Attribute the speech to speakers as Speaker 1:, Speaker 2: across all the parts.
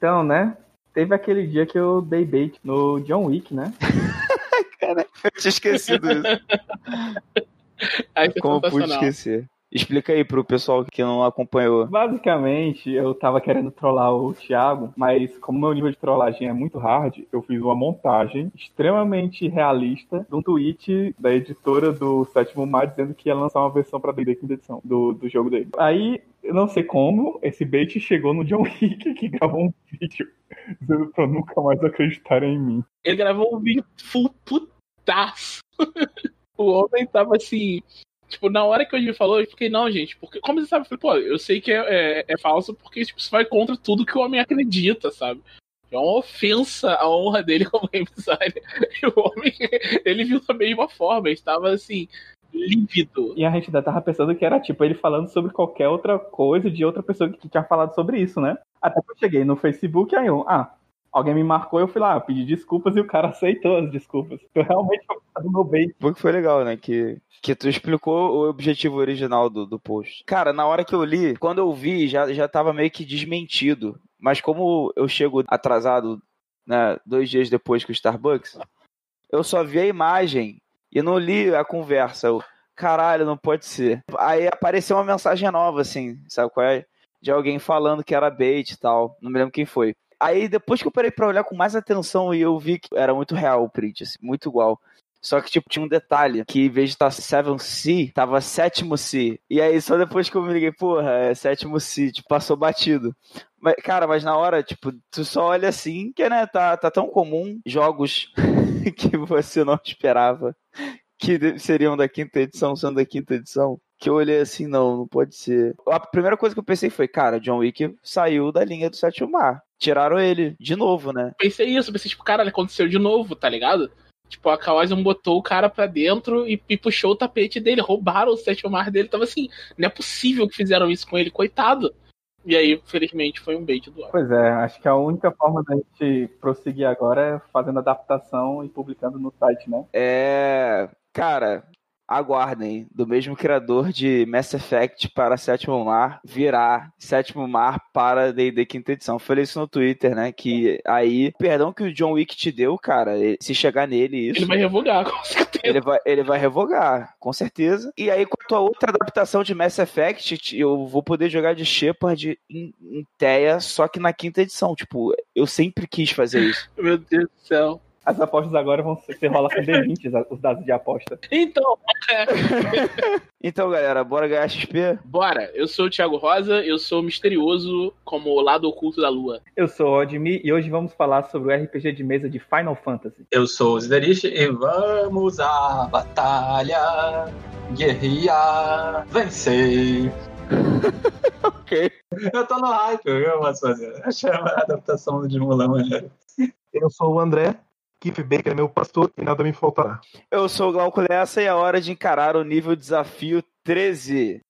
Speaker 1: Então, né? Teve aquele dia que eu dei bait no John Wick, né?
Speaker 2: Cara, eu tinha esquecido isso.
Speaker 3: Foi
Speaker 2: Como eu pude esquecer? Explica aí pro pessoal que não acompanhou.
Speaker 1: Basicamente, eu tava querendo trollar o Thiago, mas como meu nível de trollagem é muito hard, eu fiz uma montagem extremamente realista de um tweet da editora do Sétimo Mar dizendo que ia lançar uma versão pra D&D quinta edição do, do jogo dele. Aí, eu não sei como, esse bait chegou no John Wick, que gravou um vídeo dizendo pra nunca mais acreditarem em mim.
Speaker 3: Ele gravou um vídeo full putaço. o homem tava assim. Tipo, na hora que o me falou, eu fiquei, não, gente, porque. Como você sabe? Eu falei, pô, eu sei que é, é, é falso porque tipo, isso vai contra tudo que o homem acredita, sabe? É uma ofensa à honra dele como designer. E o homem, ele viu da mesma forma, ele estava assim, lívido.
Speaker 1: E a gente ainda tava pensando que era tipo ele falando sobre qualquer outra coisa de outra pessoa que tinha falado sobre isso, né? Até que eu cheguei no Facebook, aí eu, ah, alguém me marcou, eu fui lá, eu pedi desculpas e o cara aceitou as desculpas. Eu realmente fui no meu bait.
Speaker 2: Porque foi legal, né? Que, que tu explicou o objetivo original do, do post. Cara, na hora que eu li, quando eu vi, já, já tava meio que desmentido. Mas como eu chego atrasado, né, dois dias depois que o Starbucks, eu só vi a imagem e não li a conversa. Eu, caralho, não pode ser. Aí apareceu uma mensagem nova, assim, sabe qual é? De alguém falando que era bait e tal. Não me lembro quem foi. Aí depois que eu parei pra olhar com mais atenção e eu vi que era muito real o print, assim, muito igual. Só que, tipo, tinha um detalhe, que em vez de estar 7C, tava sétimo C. E aí, só depois que eu me liguei, porra, é sétimo C, tipo, passou batido. Mas, cara, mas na hora, tipo, tu só olha assim, que, né, tá, tá tão comum jogos que você não esperava que seriam da quinta edição, sendo da quinta edição, que eu olhei assim, não, não pode ser. A primeira coisa que eu pensei foi, cara, John Wick saiu da linha do sétimo mar. Tiraram ele, de novo, né?
Speaker 3: Pensei isso, pensei, tipo, caralho, aconteceu de novo, tá ligado? Tipo, a Kawaiian botou o cara pra dentro e, e puxou o tapete dele, roubaram o sétimo mar dele. Tava assim, não é possível que fizeram isso com ele, coitado. E aí, felizmente, foi um bait do ar.
Speaker 1: Pois é, acho que a única forma da gente prosseguir agora é fazendo adaptação e publicando no site, né?
Speaker 2: É. Cara, aguardem. Do mesmo criador de Mass Effect para Sétimo Mar, virá Sétimo Mar para D&D Quinta Edição. Eu Falei isso no Twitter, né? Que aí, perdão que o John Wick te deu, cara, se chegar nele isso...
Speaker 3: Ele vai revogar, com certeza.
Speaker 2: Ele vai, ele vai revogar, com certeza. E aí, com a tua outra adaptação de Mass Effect, eu vou poder jogar de Shepard em, em Teia, só que na quinta edição. Tipo, eu sempre quis fazer isso.
Speaker 3: Meu Deus do céu.
Speaker 1: As apostas agora vão ser, você rola com D20, os dados de aposta.
Speaker 3: Então,
Speaker 2: Então, galera, bora ganhar XP?
Speaker 3: bora. Eu sou o Thiago Rosa, eu sou misterioso como o lado oculto da lua.
Speaker 1: Eu sou o Odmi e hoje vamos falar sobre o RPG de mesa de Final Fantasy.
Speaker 4: Eu sou o Ziderish e vamos à batalha, guerrear, vencer.
Speaker 2: Ok.
Speaker 4: Eu tô no hype, eu posso fazer. Achei a adaptação de Mulan maneiro.
Speaker 5: Eu sou o André, Keith Baker é meu pastor e nada me faltará.
Speaker 2: Eu sou o Glauco Lessa e é hora de encarar o nível desafio 13.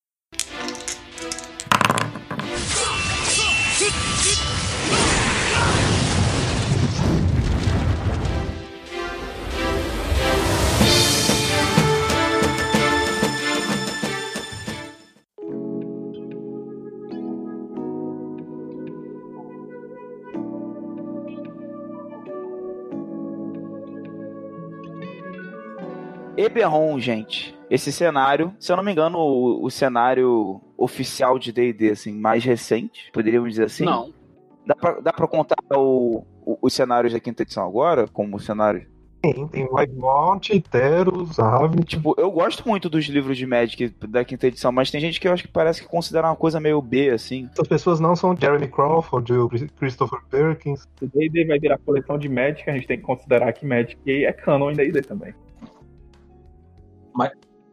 Speaker 2: Eberron, gente. Esse cenário, se eu não me engano, o, o cenário oficial de D&D, assim, mais recente, poderíamos dizer assim?
Speaker 3: Não.
Speaker 2: Dá pra, dá pra contar o- o- os cenários da quinta edição agora, como cenário?
Speaker 5: Tem, tem Livemont, Teros, Ravn.
Speaker 2: Tipo, eu gosto muito dos livros de Magic da quinta edição, mas tem gente que eu acho que parece que considera uma coisa meio B, assim.
Speaker 5: Essas pessoas não são Jeremy Crawford ou Christopher Perkins.
Speaker 1: O D&D vai virar coleção de Magic, a gente tem que considerar que Magic é canon em D&D também.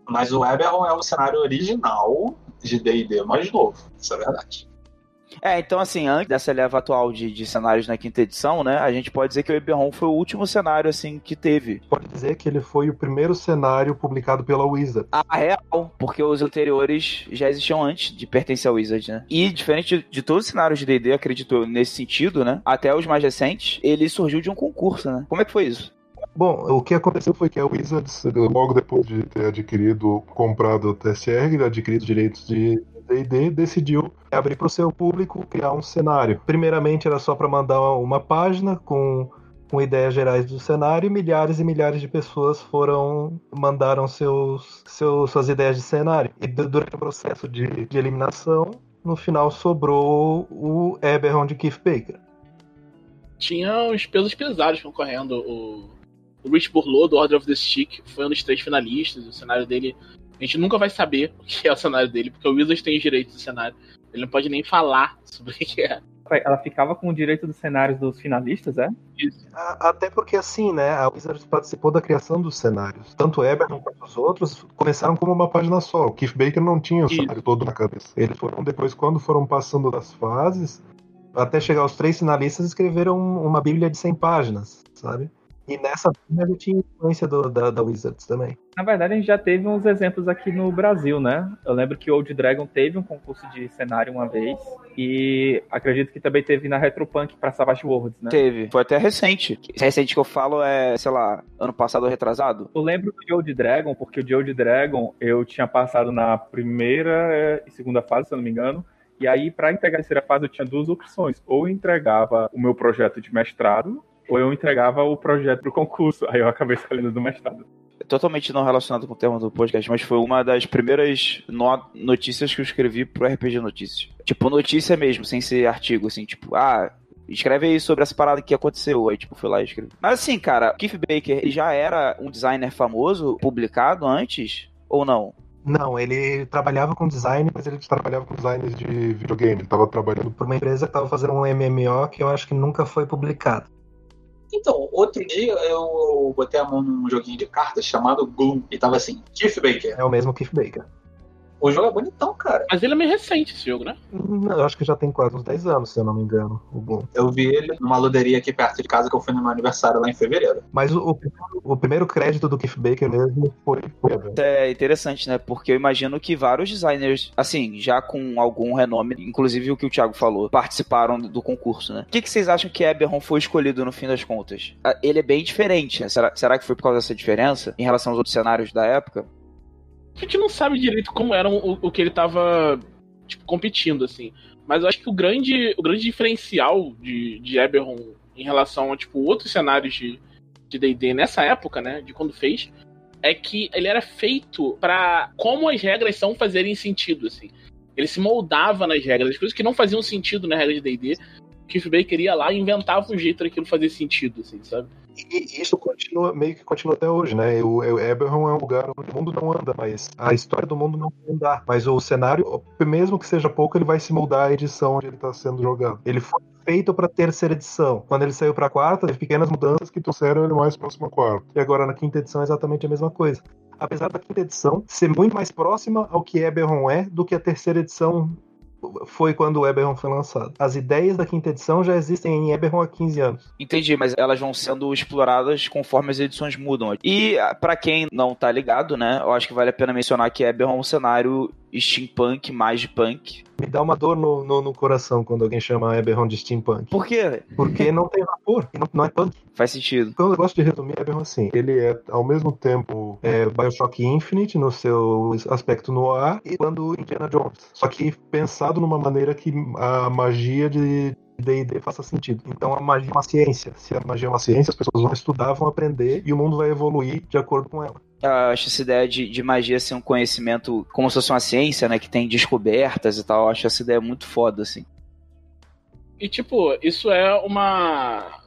Speaker 4: Mas o Eberron é o cenário original de D&D mais novo, isso é verdade.
Speaker 2: É, então assim, antes dessa leva atual de, de cenários na quinta edição, né, a gente pode dizer que o Eberron foi o último cenário, assim, que teve.
Speaker 5: Pode dizer que ele foi o primeiro cenário publicado pela Wizard.
Speaker 2: A real, porque os anteriores já existiam antes de pertencer ao Wizard, né? E diferente de, de todos os cenários de D&D, acredito eu, nesse sentido, né? Até os mais recentes, ele surgiu de um concurso, né? Como é que foi isso?
Speaker 5: Bom, o que aconteceu foi que a Wizards, logo depois de ter adquirido, comprado o TSR, adquirido os direitos de D&D decidiu abrir para o seu público criar um cenário. Primeiramente era só para mandar uma página com com ideias gerais do cenário, e milhares e milhares de pessoas foram mandaram seus, seus suas ideias de cenário. E durante o processo de, de eliminação, no final sobrou o Eberron de Keith Baker.
Speaker 3: Tinha os pesos pesados concorrendo. O, o Rich Burlow, do Order of the Stick, foi um dos três finalistas. O cenário dele. A gente nunca vai saber o que é o cenário dele, porque o Wizards tem os direitos do cenário. Ele não pode nem falar sobre o que é.
Speaker 1: Ela ficava com o direito dos cenários dos finalistas, é?
Speaker 3: Isso.
Speaker 5: Até porque assim, né, a Wizards participou da criação dos cenários. Tanto o Eberton quanto os outros começaram como uma página só. O Keith Baker não tinha o
Speaker 3: Isso.
Speaker 5: cenário todo na cabeça. Eles foram depois, quando foram passando das fases, até chegar aos três finalistas, escreveram uma bíblia de 100 páginas, sabe? E nessa bíblia ele tinha influência do- da, da Wizards também.
Speaker 1: Na verdade, a gente já teve uns exemplos aqui no Brasil, né? Eu lembro que o Old Dragon teve um concurso de cenário uma vez. E acredito que também teve na Retropunk para Savage Worlds, né?
Speaker 2: Teve. Foi até recente. Recente que eu falo é, sei lá, ano passado ou retrasado.
Speaker 1: Eu lembro do Old Dragon, porque o de Old Dragon eu tinha passado na primeira e segunda fase, se eu não me engano. E aí, para entregar a terceira fase, eu tinha duas opções. Ou eu entregava o meu projeto de mestrado, ou eu entregava o projeto do concurso. Aí eu acabei escolhendo do mestrado.
Speaker 2: Totalmente não relacionado com o tema do podcast, mas foi uma das primeiras no- notícias que eu escrevi pro RPG Notícias. Tipo, notícia mesmo, sem ser artigo, assim, tipo, ah, escreve aí sobre essa parada que aconteceu. Aí, tipo, fui lá e escrevi. Mas assim, cara, o Keith Baker ele já era um designer famoso, publicado antes, ou não?
Speaker 5: Não, ele trabalhava com design, mas ele trabalhava com design de videogame. Ele estava trabalhando por uma empresa que estava fazendo um MMO que eu acho que nunca foi publicado.
Speaker 4: Então, outro dia eu botei a mão num joguinho de cartas chamado Gloom. E tava assim, Keith Baker.
Speaker 5: É o mesmo Keith Baker.
Speaker 4: O jogo é bonitão, cara.
Speaker 3: Mas ele é meio recente esse jogo, né?
Speaker 5: Eu acho que já tem quase uns 10 anos, se eu não me engano, o.
Speaker 4: Eu vi ele numa luderia aqui perto de casa que eu fui no meu aniversário lá em fevereiro.
Speaker 5: Mas o, o- o primeiro crédito do Keith Baker mesmo foi.
Speaker 2: É interessante, né? Porque eu imagino que vários designers, assim, já com algum renome, inclusive o que o Thiago falou, participaram do concurso, né? O que, que vocês acham que Eberron foi escolhido no fim das contas? Ah, Ele é bem diferente, né? Será, será que foi por causa dessa diferença em relação aos outros cenários da época?
Speaker 3: A gente não sabe direito como era o, o que ele tava tipo, competindo, assim. Mas eu acho que o grande, o grande diferencial de, de Eberron em relação a tipo, outros cenários de D&D nessa época, né, de quando fez, é que ele era feito pra como as regras são fazerem sentido, assim. Ele se moldava nas regras, as coisas que não faziam sentido na regra de D&D, Keith Baker ia lá e inventava um jeito daquilo fazer sentido, assim, sabe?
Speaker 5: E isso continua, meio que continua até hoje, né? O, o Eberron é um lugar onde o mundo não anda, mas a história do mundo não vai andar. Mas o cenário, mesmo que seja pouco, ele vai se moldar à edição onde ele está sendo jogado. Ele foi feito para terceira edição. Quando ele saiu para quarta, teve pequenas mudanças que trouxeram ele mais próximo à quarta. E agora na quinta edição é exatamente a mesma coisa. Apesar da quinta edição ser muito mais próxima ao que Eberron é do que a terceira edição foi quando o Eberron foi lançado. As ideias da quinta edição já existem em Eberron há 15 anos.
Speaker 2: Entendi, mas elas vão sendo exploradas conforme as edições mudam. E ah, pra quem não tá ligado, né, eu acho que vale a pena mencionar que Eberron é um cenário steampunk, mais de punk.
Speaker 5: Me dá uma dor no, no, no coração quando alguém chama Eberron de steampunk.
Speaker 2: Por quê?
Speaker 5: Porque não tem vapor, não, não é punk.
Speaker 2: Faz sentido.
Speaker 5: Quando eu gosto de resumir Eberron assim, ele é ao mesmo tempo é, Bioshock Infinite no seu aspecto no ar e quando Indiana Jones. Só que pensado numa maneira que a magia de D&D faça sentido. Então a magia é uma ciência. Se a magia é uma ciência, as pessoas vão estudar, vão aprender e o mundo vai evoluir de acordo com ela.
Speaker 2: Eu acho essa ideia de, de magia ser um conhecimento como se fosse uma ciência, né? Que tem descobertas e tal. Acho essa ideia muito foda, assim.
Speaker 3: E, tipo, isso é uma,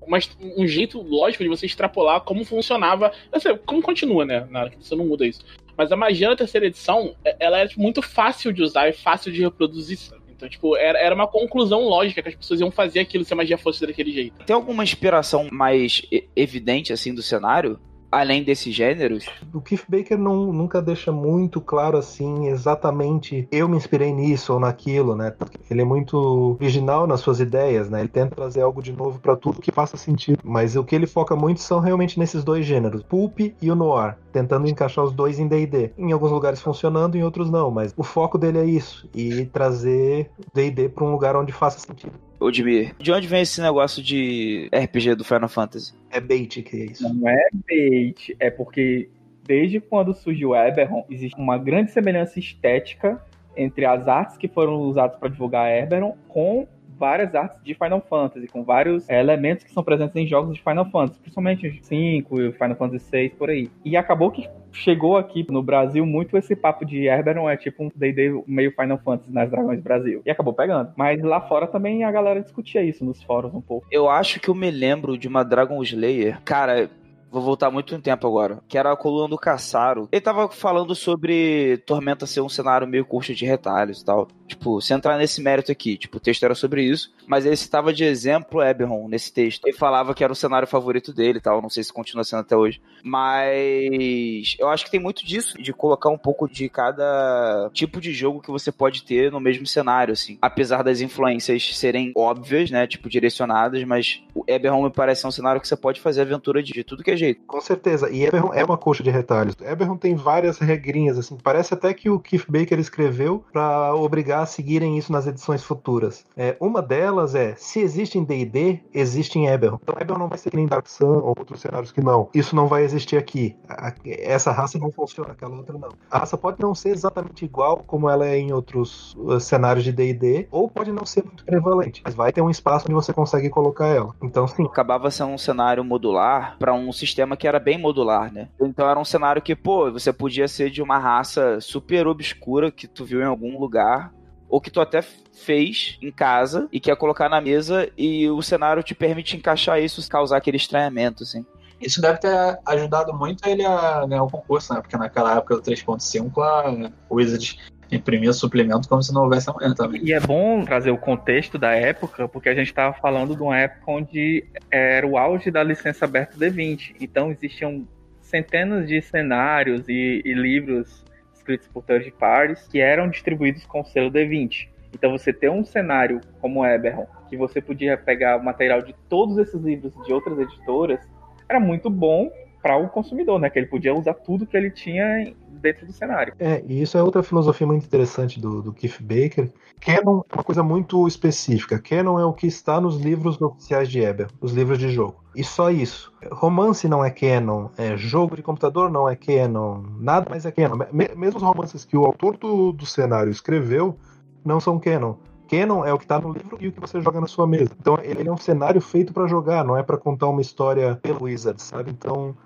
Speaker 3: uma. um jeito lógico de você extrapolar como funcionava. Sei, como continua, né? Na, você não muda isso. Mas a magia da terceira edição, é- ela é tipo, muito fácil de usar e fácil de reproduzir, sabe? Então, tipo, era, era uma conclusão lógica que as pessoas iam fazer aquilo se a magia fosse daquele jeito.
Speaker 2: Tem alguma inspiração mais evidente, assim, do cenário? Além desses gêneros?
Speaker 5: O Keith Baker não, nunca deixa muito claro assim exatamente eu me inspirei nisso ou naquilo, né? Ele é muito original nas suas ideias, né? Ele tenta trazer algo de novo para tudo que faça sentido. Mas o que ele foca muito são realmente nesses dois gêneros, pulp e o noir, tentando encaixar os dois em D&D. Em alguns lugares funcionando, em outros não, mas o foco dele é isso e trazer D&D para um lugar onde faça sentido.
Speaker 2: Odmir, de onde vem esse negócio de RPG do Final Fantasy?
Speaker 5: É bait que é isso.
Speaker 1: Não é bait, é porque desde quando surgiu o Eberron, existe uma grande semelhança estética entre as artes que foram usadas para divulgar Eberron com várias artes de Final Fantasy, com vários é, elementos que são presentes em jogos de Final Fantasy, principalmente 5 e Final Fantasy 6 por aí. E acabou que chegou aqui no Brasil muito esse papo de Herberon é tipo um D&D meio Final Fantasy nas Dragões Brasil. E acabou pegando. Mas lá fora também a galera discutia isso nos fóruns um pouco.
Speaker 2: Eu acho que eu me lembro de uma Dragon Slayer. Cara, Vou voltar muito no tempo agora. Que era a coluna do Caçaro. Ele tava falando sobre Tormenta ser um cenário meio curto de retalhos e tal. Tipo, sem entrar nesse mérito aqui. Tipo, o texto era sobre isso. Mas ele citava de exemplo Eberron nesse texto. Ele falava que era o cenário favorito dele e tal. Não sei se continua sendo até hoje. Mas eu acho que tem muito disso. De colocar um pouco de cada tipo de jogo que você pode ter no mesmo cenário, assim. Apesar das influências serem óbvias, né? Tipo, direcionadas. Mas o Eberron me parece um cenário que você pode fazer aventura de tudo que é jeito.
Speaker 5: Com certeza. E Eberron é uma coxa de retalhos. Eberron tem várias regrinhas, assim. Parece até que o Keith Baker escreveu para obrigar a seguirem isso nas edições futuras. É, uma delas é: se existe em DD, existe em Eberron. Então Eberron não vai ser que nem Dark Sun ou outros cenários que não. Isso não vai existir aqui. Essa raça não funciona, aquela outra não. A raça pode não ser exatamente igual como ela é em outros uh, cenários de DD, ou pode não ser muito prevalente, mas vai ter um espaço onde você consegue colocar ela. Então, sim.
Speaker 2: Acabava sendo um cenário modular para um sistema sistema que era bem modular, né? Então era um cenário que, pô, você podia ser de uma raça super obscura que tu viu em algum lugar, ou que tu até fez em casa e quer colocar na mesa e o cenário te permite encaixar isso, causar aquele estranhamento, assim.
Speaker 4: Isso deve ter ajudado muito ele a ganhar o concurso, né? Porque naquela época do 3.5 a Wizards imprimia suplemento como se não houvesse amanhã também.
Speaker 1: E é bom trazer o contexto da época, porque a gente estava falando de uma época onde era o auge da licença aberta D20. Então existiam centenas de cenários e, e livros escritos por third parties que eram distribuídos com o selo D20. Então você ter um cenário como Eberron, que você podia pegar o material de todos esses livros de outras editoras, era muito bom para o consumidor, né? Que ele podia usar tudo que ele tinha dentro do cenário.
Speaker 5: É, e isso é outra filosofia muito interessante do, do Keith Baker. Canon é uma coisa muito específica. Canon é o que está nos livros oficiais de Eber, os livros de jogo. E só isso. Romance não é canon, é, jogo de computador não é canon, nada mais é canon. Mesmo os romances que o autor do, do cenário escreveu não são canon. Canon é o que está no livro e o que você joga na sua mesa. Então ele é um cenário feito para jogar, não é para contar uma história pelo Wizard, sabe? Então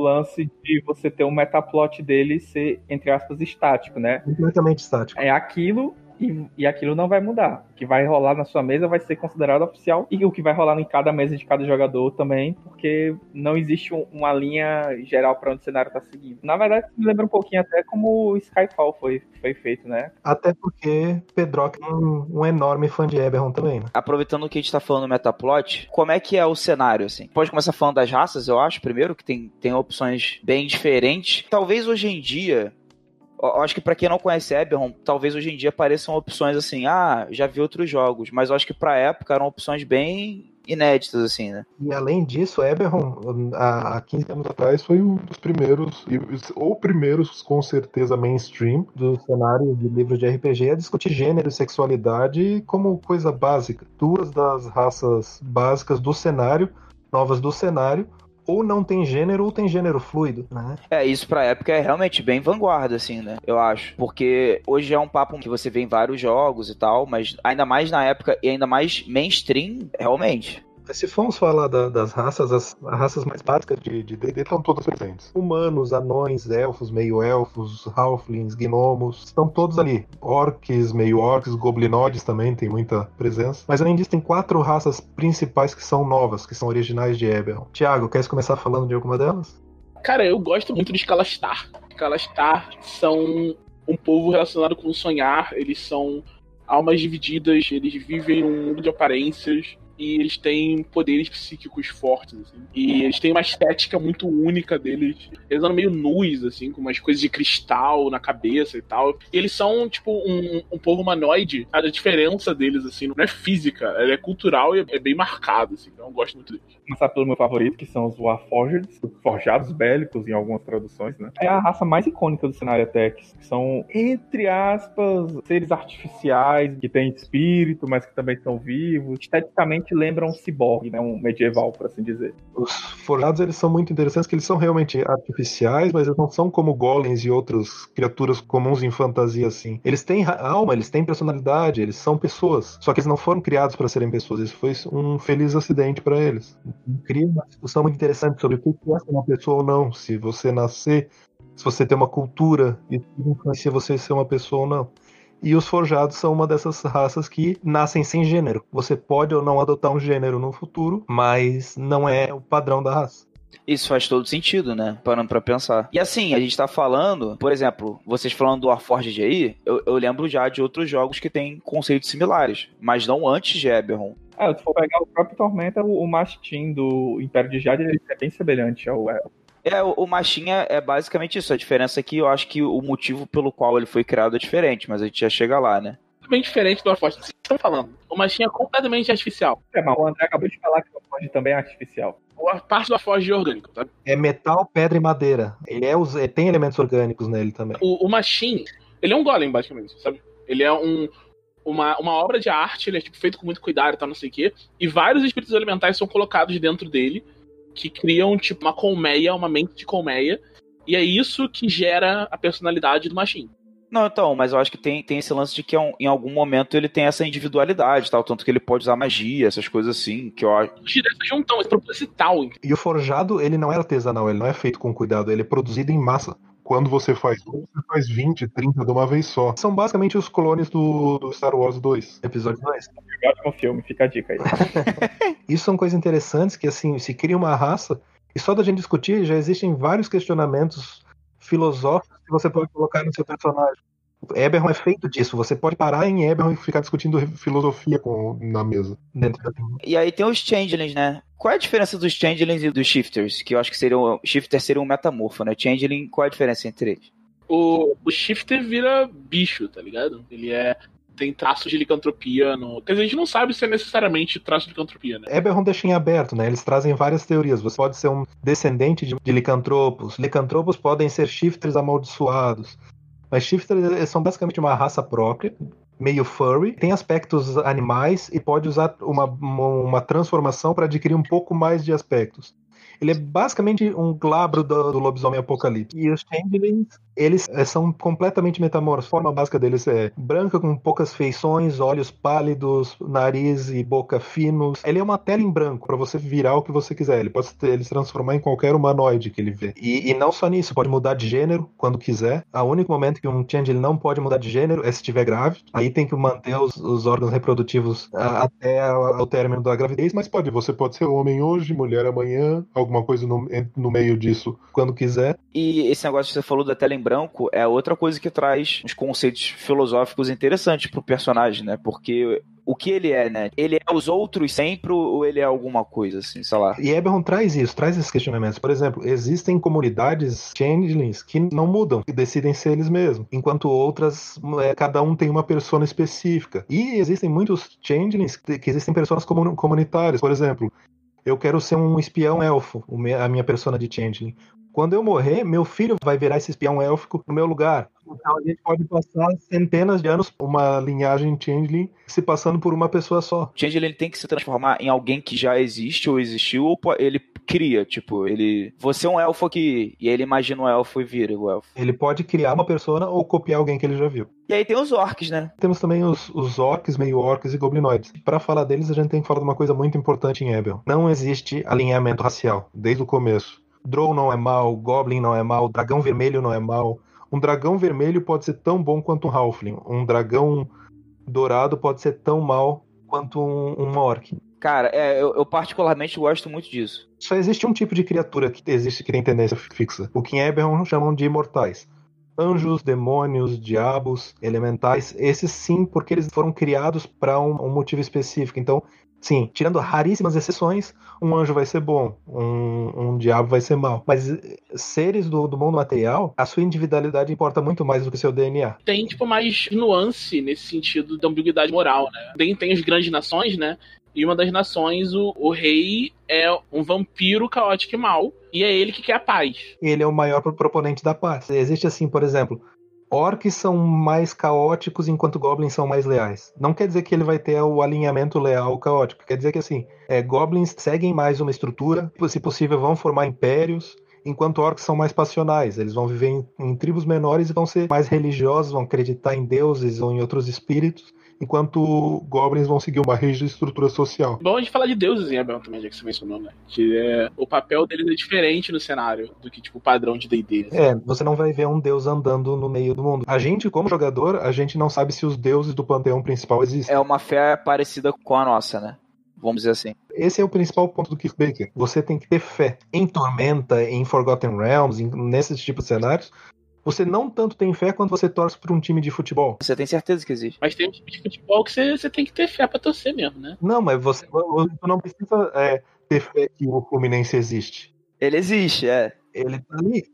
Speaker 1: lance de você ter um metaplot dele ser, entre aspas, estático, né?
Speaker 5: Completamente estático.
Speaker 1: É aquilo e, e aquilo não vai mudar. O que vai rolar na sua mesa vai ser considerado oficial e o que vai rolar em cada mesa de cada jogador também, porque não existe uma linha geral para onde o cenário está seguindo. Na verdade, me lembra um pouquinho até como o Skyfall foi, foi feito, né?
Speaker 5: Até porque Pedrock é um, um enorme fã de Eberron também, né?
Speaker 2: Aproveitando que a gente tá falando do Metaplot, como é que é o cenário, assim? Pode começar falando das raças, eu acho, primeiro, que tem, tem opções bem diferentes. Talvez hoje em dia eu acho que para quem não conhece Eberron, talvez hoje em dia pareçam opções assim, ah, já vi outros jogos, mas eu acho que pra época eram opções bem inéditas, assim, né?
Speaker 5: E além disso, Eberron, há 15 anos atrás, foi um dos primeiros, ou primeiros, com certeza, mainstream do cenário de livros de RPG a discutir gênero e sexualidade como coisa básica. Duas das raças básicas do cenário, novas do cenário, ou não tem gênero ou tem gênero fluido, né?
Speaker 2: É, isso pra época é realmente bem vanguarda, assim, né? Eu acho. Porque hoje é um papo que você vê em vários jogos e tal, mas ainda mais na época e ainda mais mainstream, realmente.
Speaker 5: Se formos falar da, das raças, as, as, raças mais básicas de D&D estão todas presentes. Humanos, anões, elfos, meio-elfos, halflings, gnomos, estão todos ali. Orcs, meio-orcs, goblinoides também tem muita presença. Mas além disso, tem quatro raças principais que são novas, que são originais de Eberron. Tiago, queres começar falando de alguma delas?
Speaker 3: Cara, eu gosto muito de Kalastar. Kalastar são um povo relacionado com o sonhar, eles são almas divididas, eles vivem num mundo de aparências e eles têm poderes psíquicos fortes, assim. E eles têm uma estética muito única deles. Eles andam meio nus, assim, com umas coisas de cristal na cabeça e tal. E eles são, tipo, um, um povo humanoide. A diferença deles, assim, não é física, ela é cultural e é bem marcado, assim. Então eu gosto muito deles.
Speaker 1: Começar pelo meu favorito, que são os Warforged, forjados bélicos em algumas traduções, né? É a raça mais icônica do cenário Tex, que são, entre aspas, seres artificiais, que têm espírito, mas que também são vivos. Esteticamente bastante lembra um ciborgue, né? Um medieval, por assim dizer.
Speaker 5: Os forjados, eles são muito interessantes, que eles são realmente artificiais, mas eles não são como golems e outras criaturas comuns em fantasia, assim. Eles têm alma, eles têm personalidade, eles são pessoas. Só que eles não foram criados para serem pessoas. Isso foi um feliz acidente para eles. Cria uma discussão muito interessante sobre o que é uma pessoa ou não. Se você nascer, se você tem uma cultura, isso influencia você ser uma pessoa ou não. E os forjados são uma dessas raças que nascem sem gênero. Você pode ou não adotar um gênero no futuro, mas não é o padrão da raça.
Speaker 2: Isso faz todo sentido, né? Parando pra pensar. E assim, a gente tá falando, por exemplo, vocês falando do Warforged aí, eu, eu lembro já de outros jogos que têm conceitos similares, mas não antes de Eberron.
Speaker 1: É, se for pegar o próprio Tormenta, o, o Mastin do Império de Jade, ele é bem semelhante ao.
Speaker 2: É, o, o Machinha é basicamente isso. A diferença é que eu acho que o motivo pelo qual ele foi criado é diferente, mas a gente já chega lá, né?
Speaker 3: Bem diferente do Warforged. Vocês estão falando. O Machinha é completamente artificial.
Speaker 1: É, mas o André acabou de falar que o Warforged também é artificial.
Speaker 3: A parte do Warforged é orgânico, tá?
Speaker 5: É metal, pedra e madeira. Ele é os, tem elementos orgânicos nele também.
Speaker 3: O, o Machine, ele é um golem, basicamente, sabe? Ele é um, uma, uma obra de arte, ele é tipo, feito com muito cuidado e tal, não sei o quê. E vários espíritos elementais são colocados dentro dele que criam tipo uma colmeia, uma mente de colmeia, e é isso que gera a personalidade do Machine.
Speaker 2: Não, então, mas eu acho que tem, tem esse lance de que em algum momento ele tem essa individualidade, tal, tanto que ele pode usar magia, essas coisas assim, que eu acho.
Speaker 3: Essa junção, esse proposital.
Speaker 5: E o forjado, ele não é artesanal, ele não é feito com cuidado, ele é produzido em massa. Quando você faz um, você faz 20, 30 de uma vez só. São basicamente os clones do, do Star Wars 2.
Speaker 1: Episódio 2. Ótimo filme, fica a dica aí.
Speaker 5: Isso são coisas interessantes que, assim, se cria uma raça, e só da gente discutir, já existem vários questionamentos filosóficos que você pode colocar no seu personagem. Eberron é feito disso. Você pode parar em Eberron e ficar discutindo filosofia com, na mesa. Dentro da...
Speaker 2: E aí tem os Changelings, né? Qual é a diferença dos Changelings e dos Shifters? Que eu acho que seriam. Shifter seria um metamorfo, né? Changeling, qual é a diferença entre eles?
Speaker 3: O, o Shifter vira bicho, tá ligado? Ele é tem traços de licantropia no. Quer dizer, a gente não sabe se é necessariamente traço de licantropia, né?
Speaker 5: Eberron deixa em aberto, né? Eles trazem várias teorias. Você pode ser um descendente de, de licantropos. Licantropos podem ser shifters amaldiçoados. Mas shifters são basicamente uma raça própria, meio furry, tem aspectos animais e pode usar uma, uma transformação para adquirir um pouco mais de aspectos. Ele é basicamente um glabro do, do lobisomem apocalipse. E os changelings, eles é, são completamente metamorfos. A forma básica deles é branca com poucas feições, olhos pálidos, nariz e boca finos. Ele é uma tela em branco para você virar o que você quiser. Ele pode ele se transformar em qualquer humanoide que ele vê. E, e, não só nisso, pode mudar de gênero quando quiser. O único momento que um changeling não pode mudar de gênero é se estiver grávida. Aí tem que manter os, os órgãos reprodutivos a, até o término da gravidez, mas pode. Você pode ser homem hoje, mulher amanhã, alguma coisa no, no meio disso quando quiser.
Speaker 2: E esse negócio que você falou da tela em branco é outra coisa que traz uns conceitos filosóficos interessantes pro personagem, né? Porque o que ele é, né? Ele é os outros sempre ou ele é alguma coisa, assim, sei lá.
Speaker 5: E Eberron traz isso, traz esses questionamentos. Por exemplo, existem comunidades changelings que não mudam, que decidem ser eles mesmos, enquanto outras, é, cada um tem uma persona específica. E existem muitos changelings que, que existem pessoas comunitárias. Por exemplo, eu quero ser um espião elfo, a minha persona de Changeling. Quando eu morrer, meu filho vai virar esse espião élfico no meu lugar. Então a gente pode passar centenas de anos uma linhagem Changeling se passando por uma pessoa só.
Speaker 2: Changeling tem que se transformar em alguém que já existe ou existiu, ou ele cria, tipo, ele. Você é um elfo aqui, e ele imagina um elfo e vira o elfo.
Speaker 5: Ele pode criar uma persona ou copiar alguém que ele já viu.
Speaker 2: E aí tem os orcs, né?
Speaker 5: Temos também os, os orcs, meio orcs e goblinoides. Para falar deles, a gente tem que falar de uma coisa muito importante em Ebel. Não existe alinhamento racial, desde o começo. Drow não é mal, Goblin não é mal, Dragão Vermelho não é mal. Um dragão vermelho pode ser tão bom quanto um Halfling. Um dragão dourado pode ser tão mal quanto um, um orc.
Speaker 2: Cara, é, eu, eu, particularmente gosto muito disso.
Speaker 5: Só existe um tipo de criatura que existe que tem tendência fixa. O que em Eberron chamam de imortais. Anjos, demônios, diabos, elementais, esses sim, porque eles foram criados para um, um motivo específico. Então, Sim, tirando raríssimas exceções, um anjo vai ser bom, um, um diabo vai ser mal. Mas eh, seres do, do, mundo material, a sua individualidade importa muito mais do que o seu DNA.
Speaker 3: Tem, tipo, mais nuance nesse sentido da ambiguidade moral, né? Tem, tem as grandes nações, né? E uma das nações, o, o rei é um vampiro caótico e mau. E é ele que quer a paz.
Speaker 5: Ele é o maior proponente da paz. Existe assim, por exemplo, orcs são mais caóticos enquanto goblins são mais leais. Não quer dizer que ele vai ter o alinhamento leal caótico. Quer dizer que assim, é, goblins seguem mais uma estrutura, se possível vão formar impérios, enquanto orcs são mais passionais. Eles vão viver em, em tribos menores e vão ser mais religiosos, vão acreditar em deuses ou em outros espíritos enquanto goblins vão seguir uma rígida estrutura social.
Speaker 3: Bom a gente falar de deuses em Abel também, já que você mencionou, né? Que é, o papel deles é diferente no cenário do que, tipo, o padrão de D&D.
Speaker 5: É, você não vai ver um deus andando no meio do mundo. A gente, como jogador, a gente não sabe se os deuses do panteão principal existem.
Speaker 2: É uma fé parecida com a nossa, né? Vamos dizer assim.
Speaker 5: Esse é o principal ponto do Keith Baker. Você tem que ter fé. Em Tormenta, em Forgotten Realms, em, nesses tipos de cenários, você não tanto tem fé quanto você torce para um time de futebol.
Speaker 2: Você tem certeza que existe.
Speaker 3: Mas tem um time de futebol que você, você tem que ter fé para torcer mesmo, né?
Speaker 5: Não, mas você, você não precisa é, ter fé que o Fluminense existe.
Speaker 2: Ele existe, é.
Speaker 5: Ele tá ali.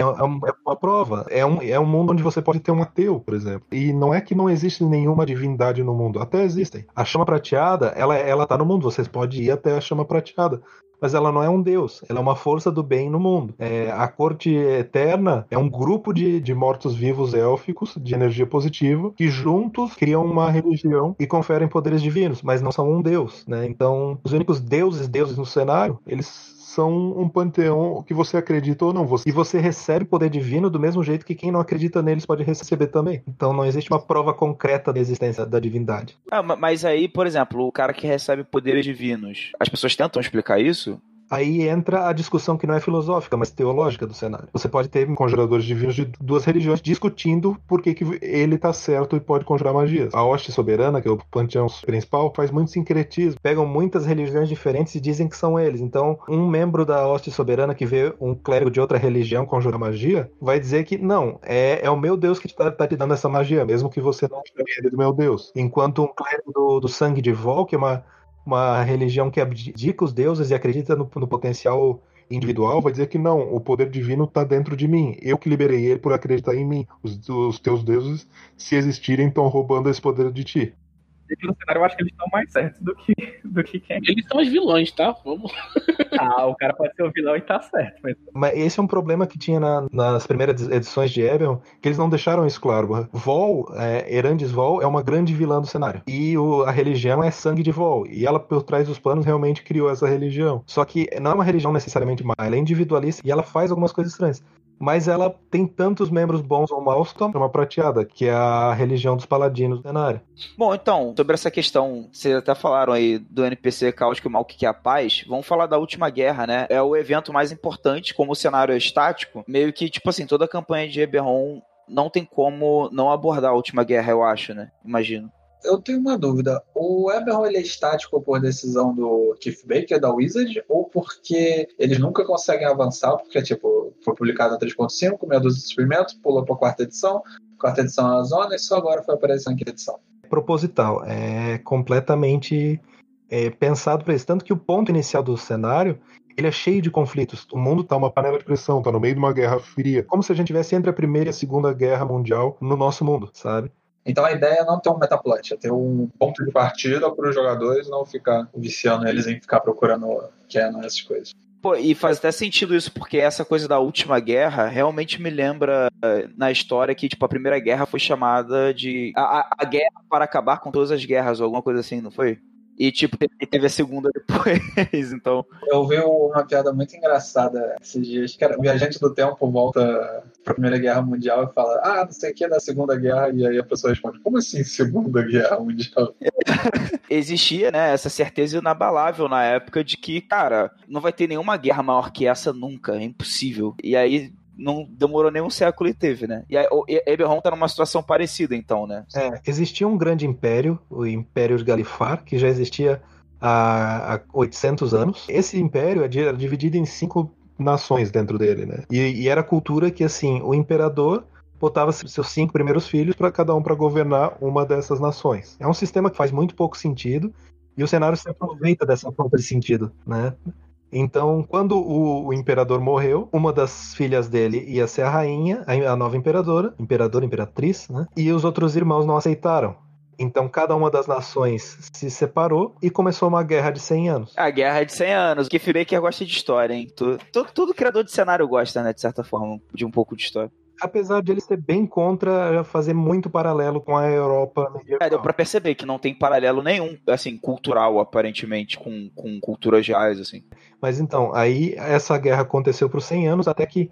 Speaker 5: É, é, é uma prova. É um, é um mundo onde você pode ter um ateu, por exemplo. E não é que não existe nenhuma divindade no mundo. Até existem. A chama prateada, ela, ela tá no mundo. Você pode ir até a chama prateada mas ela não é um deus, ela é uma força do bem no mundo. É, a corte eterna é um grupo de, de mortos-vivos élficos de energia positiva que juntos criam uma religião e conferem poderes divinos, mas não são um deus, né? Então, os únicos deuses, deuses no cenário, eles são um panteão que você acredita ou não. E você recebe poder divino do mesmo jeito que quem não acredita neles pode receber também. Então não existe uma prova concreta da existência da divindade.
Speaker 2: Ah, mas aí, por exemplo, o cara que recebe poderes divinos, as pessoas tentam explicar isso?
Speaker 5: Aí entra a discussão que não é filosófica, mas teológica do cenário. Você pode ter conjuradores divinos de duas religiões discutindo por que, que ele está certo e pode conjurar magias. A hoste soberana, que é o panteão principal, faz muito sincretismo. Pegam muitas religiões diferentes e dizem que são eles. Então, um membro da hoste soberana que vê um clérigo de outra religião conjurar magia, vai dizer que não, é, é o meu Deus que está tá te dando essa magia, mesmo que você não ele do meu Deus. Enquanto um clérigo do, do sangue de Vol, que é uma uma religião que abdica os deuses e acredita no, no potencial individual, vai dizer que não, o poder divino está dentro de mim. Eu que liberei ele por acreditar em mim. Os, os teus deuses, se existirem, estão roubando esse poder de ti
Speaker 1: no cenário eu acho que eles estão mais certos do que, do que quem.
Speaker 3: Eles são os vilões, tá? Vamos.
Speaker 1: Ah, o cara pode ser o vilão e tá certo. Mas,
Speaker 5: mas esse é um problema que tinha na, nas primeiras edições de Eberron, que eles não deixaram isso claro. Vol, é, Erandis Vol, é uma grande vilã do cenário. E o, a religião é sangue de Vol. E ela, por trás dos planos, realmente criou essa religião. Só que não é uma religião necessariamente má, ela é individualista e ela faz algumas coisas estranhas mas ela tem tantos membros bons ou maus como uma prateada, que é a religião dos paladinos do cenário.
Speaker 2: Bom, então, sobre essa questão, vocês até falaram aí do NPC caótico e mal que é a paz, vamos falar da última guerra, né? É o evento mais importante, como o cenário é estático, meio que, tipo assim, toda a campanha de Eberron não tem como não abordar a última guerra, eu acho, né? Imagino
Speaker 4: eu tenho uma dúvida. O Eberron ele é estático por decisão do Keith Baker, da Wizard, ou porque eles nunca conseguem avançar, porque, tipo, foi publicado na 3.5, meia dúzia de experimentos, pulou para a quarta edição, quarta edição na zona, e só agora foi aparecer na quinta edição.
Speaker 5: Proposital, é completamente é, pensado para isso. Tanto que o ponto inicial do cenário ele é cheio de conflitos. O mundo tá uma panela de pressão, tá no meio de uma guerra fria. Como se a gente tivesse entre a Primeira e a Segunda Guerra Mundial no nosso mundo, sabe?
Speaker 4: Então a ideia é não ter um metaplot, é ter um ponto de partida para os jogadores não ficar viciando eles em ficar procurando canon, essas coisas.
Speaker 2: Pô, e faz até sentido isso, porque essa coisa da última guerra realmente me lembra eh, na história que, tipo, a primeira guerra foi chamada de a, a guerra para acabar com todas as guerras, ou alguma coisa assim, não foi? E, tipo, teve a segunda depois, então.
Speaker 4: Eu vi uma piada muito engraçada esses dias, que era o viajante do tempo volta pra Primeira Guerra Mundial e fala, ah, não sei o que é da Segunda Guerra, e aí a pessoa responde, como assim Segunda Guerra Mundial?
Speaker 2: Existia, né, essa certeza inabalável na época de que, cara, não vai ter nenhuma guerra maior que essa nunca, é impossível. E aí não demorou nem um século e teve, né? E Eberron tá numa situação parecida, então, né?
Speaker 5: É, existia um grande império, o Império de Galifar, que já existia há, há 800 anos. Esse império era dividido em cinco nações dentro dele, né? E, e era a cultura que, assim, o imperador botava seus cinco primeiros filhos para cada um para governar uma dessas nações. É um sistema que faz muito pouco sentido e o cenário se aproveita dessa falta de sentido, né? Então, quando o, o, imperador morreu, uma das filhas dele ia ser a rainha, a, nova imperadora, imperadora, imperatriz, né? E os outros irmãos não aceitaram. Então, cada uma das nações se separou e começou uma guerra de 100 anos.
Speaker 2: A guerra de 100 anos. O Baker gosta de história, hein? Tudo, tudo criador de cenário gosta, né? De certa forma, de um pouco de história.
Speaker 5: Apesar de ele ser bem contra fazer muito paralelo com a Europa medieval.
Speaker 2: É, deu pra perceber que não tem paralelo nenhum, assim, cultural, aparentemente, com, com culturas reais, assim.
Speaker 5: Mas então, aí essa guerra aconteceu por 100 anos, até que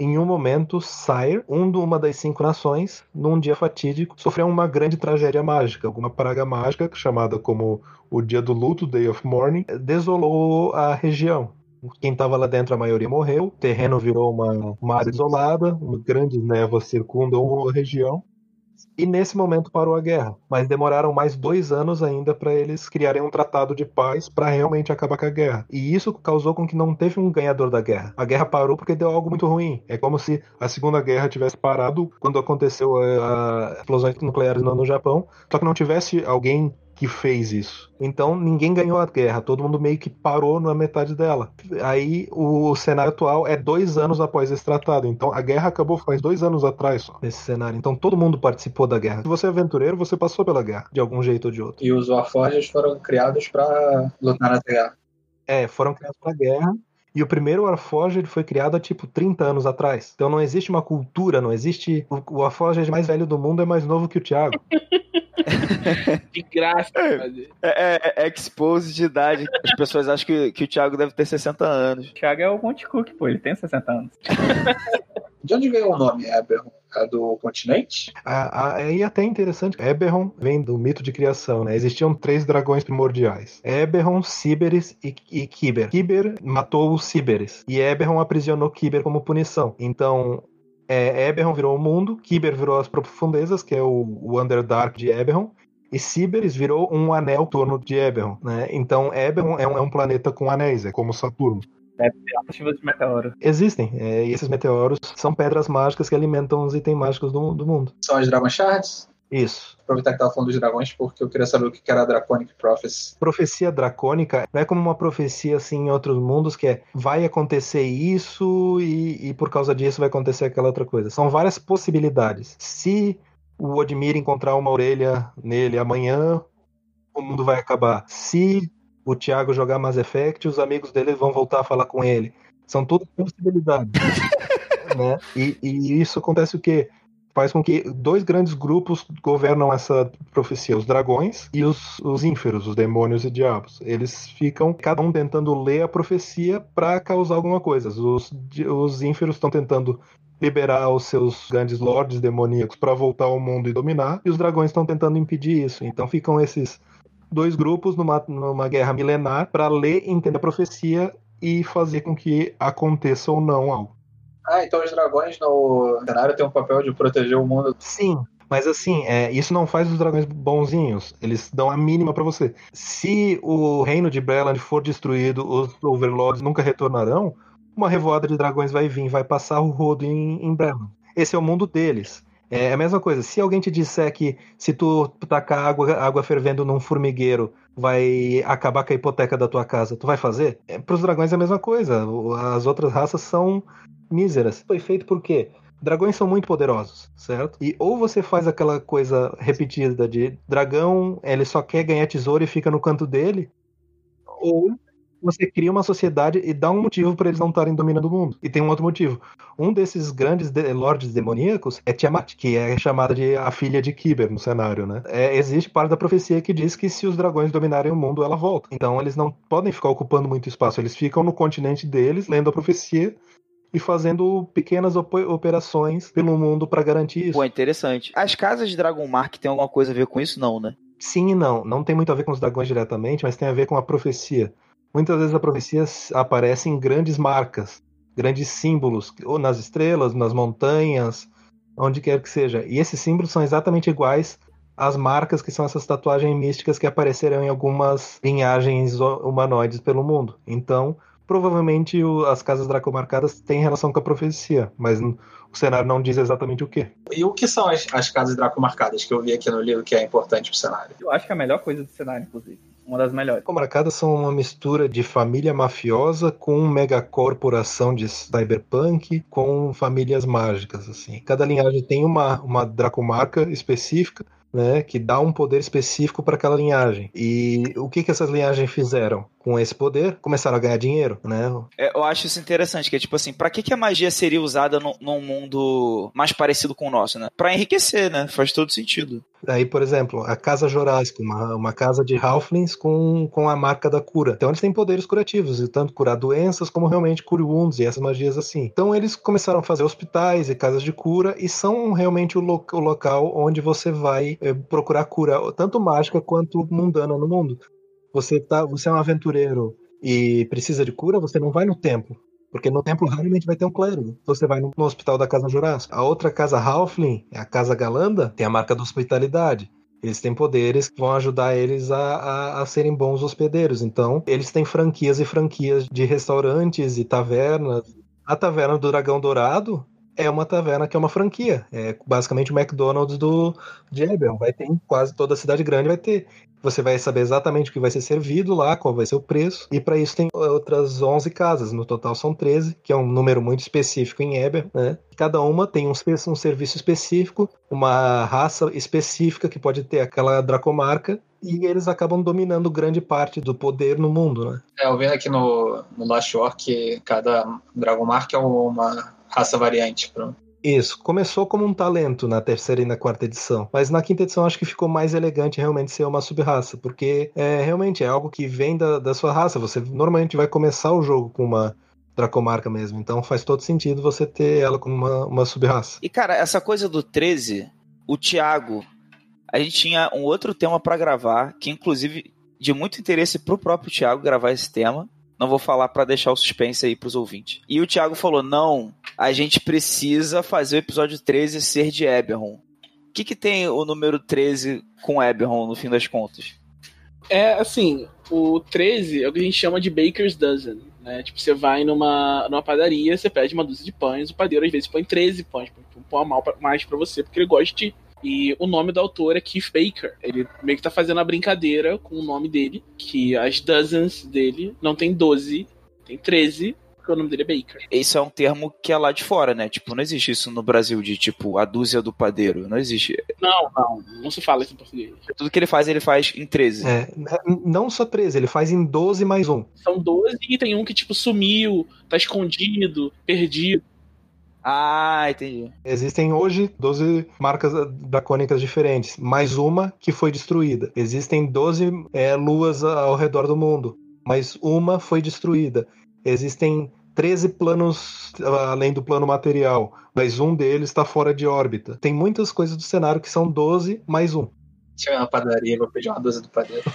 Speaker 5: em um momento, Sire, um de uma das cinco nações, num dia fatídico, sofreu uma grande tragédia mágica, alguma praga mágica, chamada como o Dia do Luto, Day of Mourning, desolou a região. Quem estava lá dentro, a maioria morreu. O terreno virou uma, uma área isolada, grandes névoas circundam a região. E nesse momento parou a guerra. Mas demoraram mais dois anos ainda para eles criarem um tratado de paz para realmente acabar com a guerra. E isso causou com que não teve um ganhador da guerra. A guerra parou porque deu algo muito ruim. É como se a Segunda Guerra tivesse parado quando aconteceu a, a explosões nucleares no, no Japão, só que não tivesse alguém que fez isso. Então ninguém ganhou a guerra, todo mundo meio que parou na metade dela. Aí o cenário atual é dois anos após esse tratado. Então a guerra acabou faz dois anos atrás só, nesse cenário. Então todo mundo participou da guerra. Se você é aventureiro, você passou pela guerra, de algum jeito ou de outro.
Speaker 4: E os Warforges foram criados para lutar na guerra.
Speaker 5: É, foram criados pra guerra. E o primeiro Warforged foi criado há tipo 30 anos atrás. Então não existe uma cultura, não existe. O Warforged mais velho do mundo é mais novo que o Thiago.
Speaker 3: De graça.
Speaker 2: É, é, é expose de idade. As pessoas acham que, que o Thiago deve ter 60 anos.
Speaker 1: O Thiago é o Monte Cook, pô, ele tem 60 anos.
Speaker 4: De onde veio o nome Eberron? É do continente?
Speaker 5: Aí até interessante, Eberron vem do mito de criação, né? Existiam três dragões primordiais: Eberron, Síberis e, e Kiber. Kiber matou os Síberis e Eberron aprisionou Kiber como punição. Então, é, Eberron virou o mundo, Kiber virou as profundezas, que é o, o Underdark de Eberron, e Síberis virou um anel torno de Eberron, né? Então Eberron é um, é um planeta com anéis, é como Saturno.
Speaker 1: Ter chuvas de meteoros.
Speaker 5: Existem, é, e esses meteoros são pedras mágicas que alimentam os itens mágicos do, do mundo.
Speaker 4: São as Dragon Shards?
Speaker 5: Isso.
Speaker 4: Aproveitar que tava falando dos dragões, porque eu queria saber o que era a Draconic Prophecy.
Speaker 5: Profecia dracônica não é como uma profecia assim em outros mundos que é vai acontecer isso e, e por causa disso vai acontecer aquela outra coisa. São várias possibilidades. Se o Odmir encontrar uma orelha nele amanhã, o mundo vai acabar. Se o Thiago jogar Mass Effect, os amigos dele vão voltar a falar com ele. São tudo possibilidades. né? E, e, isso acontece o quê? Faz com que dois grandes grupos governam essa profecia, os dragões e os, os ínferos, os demônios e diabos. Eles ficam, cada um tentando ler a profecia para causar alguma coisa. Os, os ínferos estão tentando liberar os seus grandes lords demoníacos para voltar ao mundo e dominar, e os dragões estão tentando impedir isso. Então ficam esses dois grupos numa, numa guerra milenar para ler, entender a profecia e fazer com que aconteça ou não algo.
Speaker 4: Ah, então os dragões no cenário têm um papel de proteger o mundo.
Speaker 5: Sim, mas assim, é, isso não faz os dragões bonzinhos. Eles dão a mínima para você. Se o reino de Breland for destruído, os Overlords nunca retornarão. Uma revoada de dragões vai vir, vai passar o rodo em, em Breland. Esse é o mundo deles. É a mesma coisa. Se alguém te disser que se tu tacar água, água fervendo num formigueiro vai acabar com a hipoteca da tua casa, tu vai fazer? É, Para os dragões é a mesma coisa. As outras raças são míseras. Foi feito por quê? Dragões são muito poderosos, certo? E ou você faz aquela coisa repetida de dragão, ele só quer ganhar tesouro e fica no canto dele, ou você cria uma sociedade e dá um motivo para eles não estarem dominando o mundo. E tem um outro motivo. Um desses grandes de lords demoníacos é Tiamat, que é chamada de a filha de Kiber no cenário, né? É, existe parte da profecia que diz que se os dragões dominarem o mundo, ela volta. Então eles não podem ficar ocupando muito espaço. Eles ficam no continente deles, lendo a profecia e fazendo pequenas operações pelo mundo para garantir isso.
Speaker 2: Pô, interessante. As casas de Dragon Mark tem alguma coisa a ver com isso, não, né?
Speaker 5: Sim e não. Não tem muito a ver com os dragões diretamente, mas tem a ver com a profecia. Muitas vezes a profecia aparece em grandes marcas, grandes símbolos, ou nas estrelas, nas montanhas, onde quer que seja. E esses símbolos são exatamente iguais às marcas que são essas tatuagens místicas que apareceram em algumas linhagens humanoides pelo mundo. Então, provavelmente o, as casas dracomarcadas têm relação com a profecia, mas o cenário não diz exatamente o que.
Speaker 4: E o que são as, as casas dracomarcadas que eu vi aqui no livro que é importante pro cenário?
Speaker 1: Eu acho que é a melhor coisa do cenário, inclusive uma das melhores.
Speaker 5: Comarcadas são uma mistura de família mafiosa com megacorporação de cyberpunk com famílias mágicas, assim. Cada linhagem tem uma, uma dracomarca específica né, que dá um poder específico para aquela linhagem. E o que que essas linhagens fizeram? Com esse poder, começaram a ganhar dinheiro, né?
Speaker 2: É, eu acho isso interessante, que é tipo assim, pra que, que a magia seria usada no, num mundo mais parecido com o nosso, né? Pra enriquecer, né? Faz todo sentido.
Speaker 5: Aí, por exemplo, a Casa Jurássica, uma, uma casa de Halflings com, com a marca da cura. Então eles têm poderes curativos, e tanto curar doenças como realmente cure wounds e essas magias assim. Então eles começaram a fazer hospitais e casas de cura e são realmente o, lo o local onde você vai é, procurar cura, tanto mágica quanto mundana no mundo. Você, tá, você é um aventureiro e precisa de cura, você não vai no templo. Porque no templo raramente vai ter um clérigo. Você vai no, hospital da Casa Jurássica. A outra casa Halfling, a Casa Galanda, tem a marca da hospitalidade. Eles têm poderes que vão ajudar eles a, a, a, serem bons hospedeiros. Então, eles têm franquias e franquias de restaurantes e tavernas. A Taverna do Dragão Dourado é uma taverna que é uma franquia. É basicamente o McDonald's do Eberron. Vai ter em quase toda a cidade grande, vai ter. Você vai saber exatamente o que vai ser servido lá, qual vai ser o preço. E para isso tem outras 11 casas. No total são 13, que é um número muito específico em Eber, né? Cada uma tem um, um serviço específico, uma raça específica que pode ter aquela dracomarca e eles acabam dominando grande parte do poder no mundo, né?
Speaker 4: É, eu vendo aqui no, no Last que cada Dragomark é uma raça variante. Pronto.
Speaker 5: Isso, começou como um talento na terceira e na quarta edição, mas na quinta edição acho que ficou mais elegante realmente ser uma sub-raça, porque é, realmente é algo que vem da, da sua raça. Você normalmente vai começar o jogo com uma Dracomarca mesmo, então faz todo sentido você ter ela como uma, uma sub-raça.
Speaker 2: E cara, essa coisa do 13, o Thiago, a gente tinha um outro tema para gravar, que inclusive de muito interesse pro próprio Thiago gravar esse tema, não vou falar para deixar o suspense aí pros ouvintes. E o Thiago falou: não, a gente precisa fazer o episódio 13 ser de Eberron. O que, que tem o número 13 com Eberron, no fim das contas?
Speaker 3: É assim, o 13 é o que a gente chama de Baker's Dozen. Né? Tipo, você vai numa, numa padaria, você pede uma dúzia de pães, o padeiro às vezes põe 13 pães, põe mais para você, porque ele gosta de e o nome do autor é Keith Baker. Ele meio que tá fazendo a brincadeira com o nome dele, que as dozens dele não tem 12, tem 13, porque o nome dele é Baker.
Speaker 2: Esse é um termo que é lá de fora, né? Tipo, não existe isso no Brasil de tipo a dúzia do padeiro. Não existe.
Speaker 3: Não, não. Não se fala isso em português.
Speaker 2: Tudo que ele faz, ele faz em 13.
Speaker 5: É, não só 13, ele faz em 12 mais um.
Speaker 3: São 12 e tem um que, tipo, sumiu, tá escondido, perdido.
Speaker 2: Ah, entendi.
Speaker 5: Existem hoje 12 marcas dracônicas diferentes, mais uma que foi destruída. Existem 12 é, luas ao redor do mundo, mas uma foi destruída. Existem 13 planos além do plano material, mas um deles está fora de órbita. Tem muitas coisas do cenário que são 12 mais um.
Speaker 4: Tinha uma padaria, vou pedir uma dose do padeiro.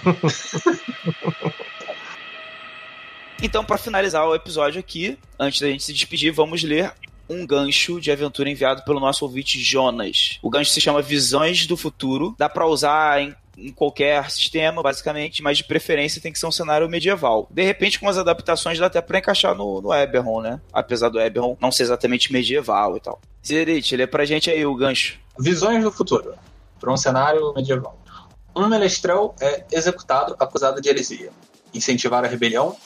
Speaker 2: então, para finalizar o episódio aqui, antes da gente se despedir, vamos ler um gancho de aventura enviado pelo nosso ouvinte Jonas. O gancho se chama Visões do Futuro. Dá para usar em em qualquer sistema, basicamente, mas de preferência tem que ser um cenário medieval. De repente, com as adaptações, dá até pra encaixar no, no Eberron, né? Apesar do Eberron não ser exatamente medieval e tal. Zerit, lê pra gente aí o gancho.
Speaker 4: Visões do futuro, para um cenário medieval. Um menestrel é executado acusado de heresia, incentivar a rebelião,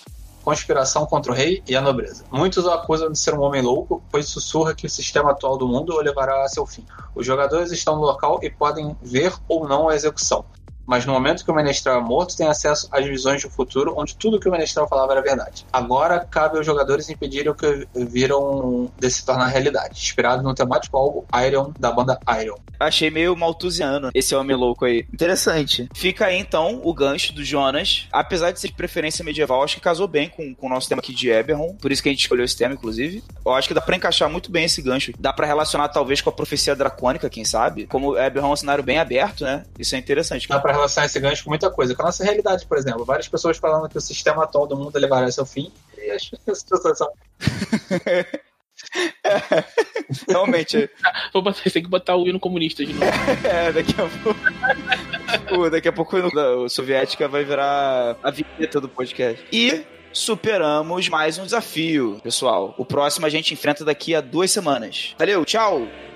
Speaker 4: conspiração contra o rei e a nobreza. Muitos o acusam de ser um homem louco, pois sussurra que o sistema atual do mundo o levará a seu fim. Os jogadores estão no local e podem ver ou não a execução mas no momento que o Menestral é morto, tem acesso às visões do futuro, onde tudo que o Menestral falava era verdade. Agora, cabe aos jogadores impedirem o que viram de se tornar realidade, inspirado no temático álbum Iron, da banda Iron.
Speaker 2: Achei meio maltusiano esse homem louco aí. Interessante. Fica aí, então, o gancho do Jonas. Apesar de ser de preferência medieval, acho que casou bem com, com o nosso tema aqui de Eberron, por isso que a gente escolheu esse tema, inclusive. Eu acho que dá pra encaixar muito bem esse gancho. Dá pra relacionar, talvez, com a profecia dracônica, quem sabe? Como Eberron é um cenário bem aberto, né? Isso é interessante.
Speaker 4: Dá pra relacionar esse gancho com muita coisa. Com a nossa realidade, por exemplo. Várias pessoas falando que o sistema atual do mundo levará ao seu fim. E acho que as pessoas são.
Speaker 2: É, realmente.
Speaker 3: Vou botar, tem que botar o hino comunista de novo.
Speaker 2: É, daqui a pouco. daqui a pouco o hino soviética vai virar a vinheta do podcast. E superamos mais um desafio, pessoal. O próximo a gente enfrenta daqui a duas semanas. Valeu, tchau!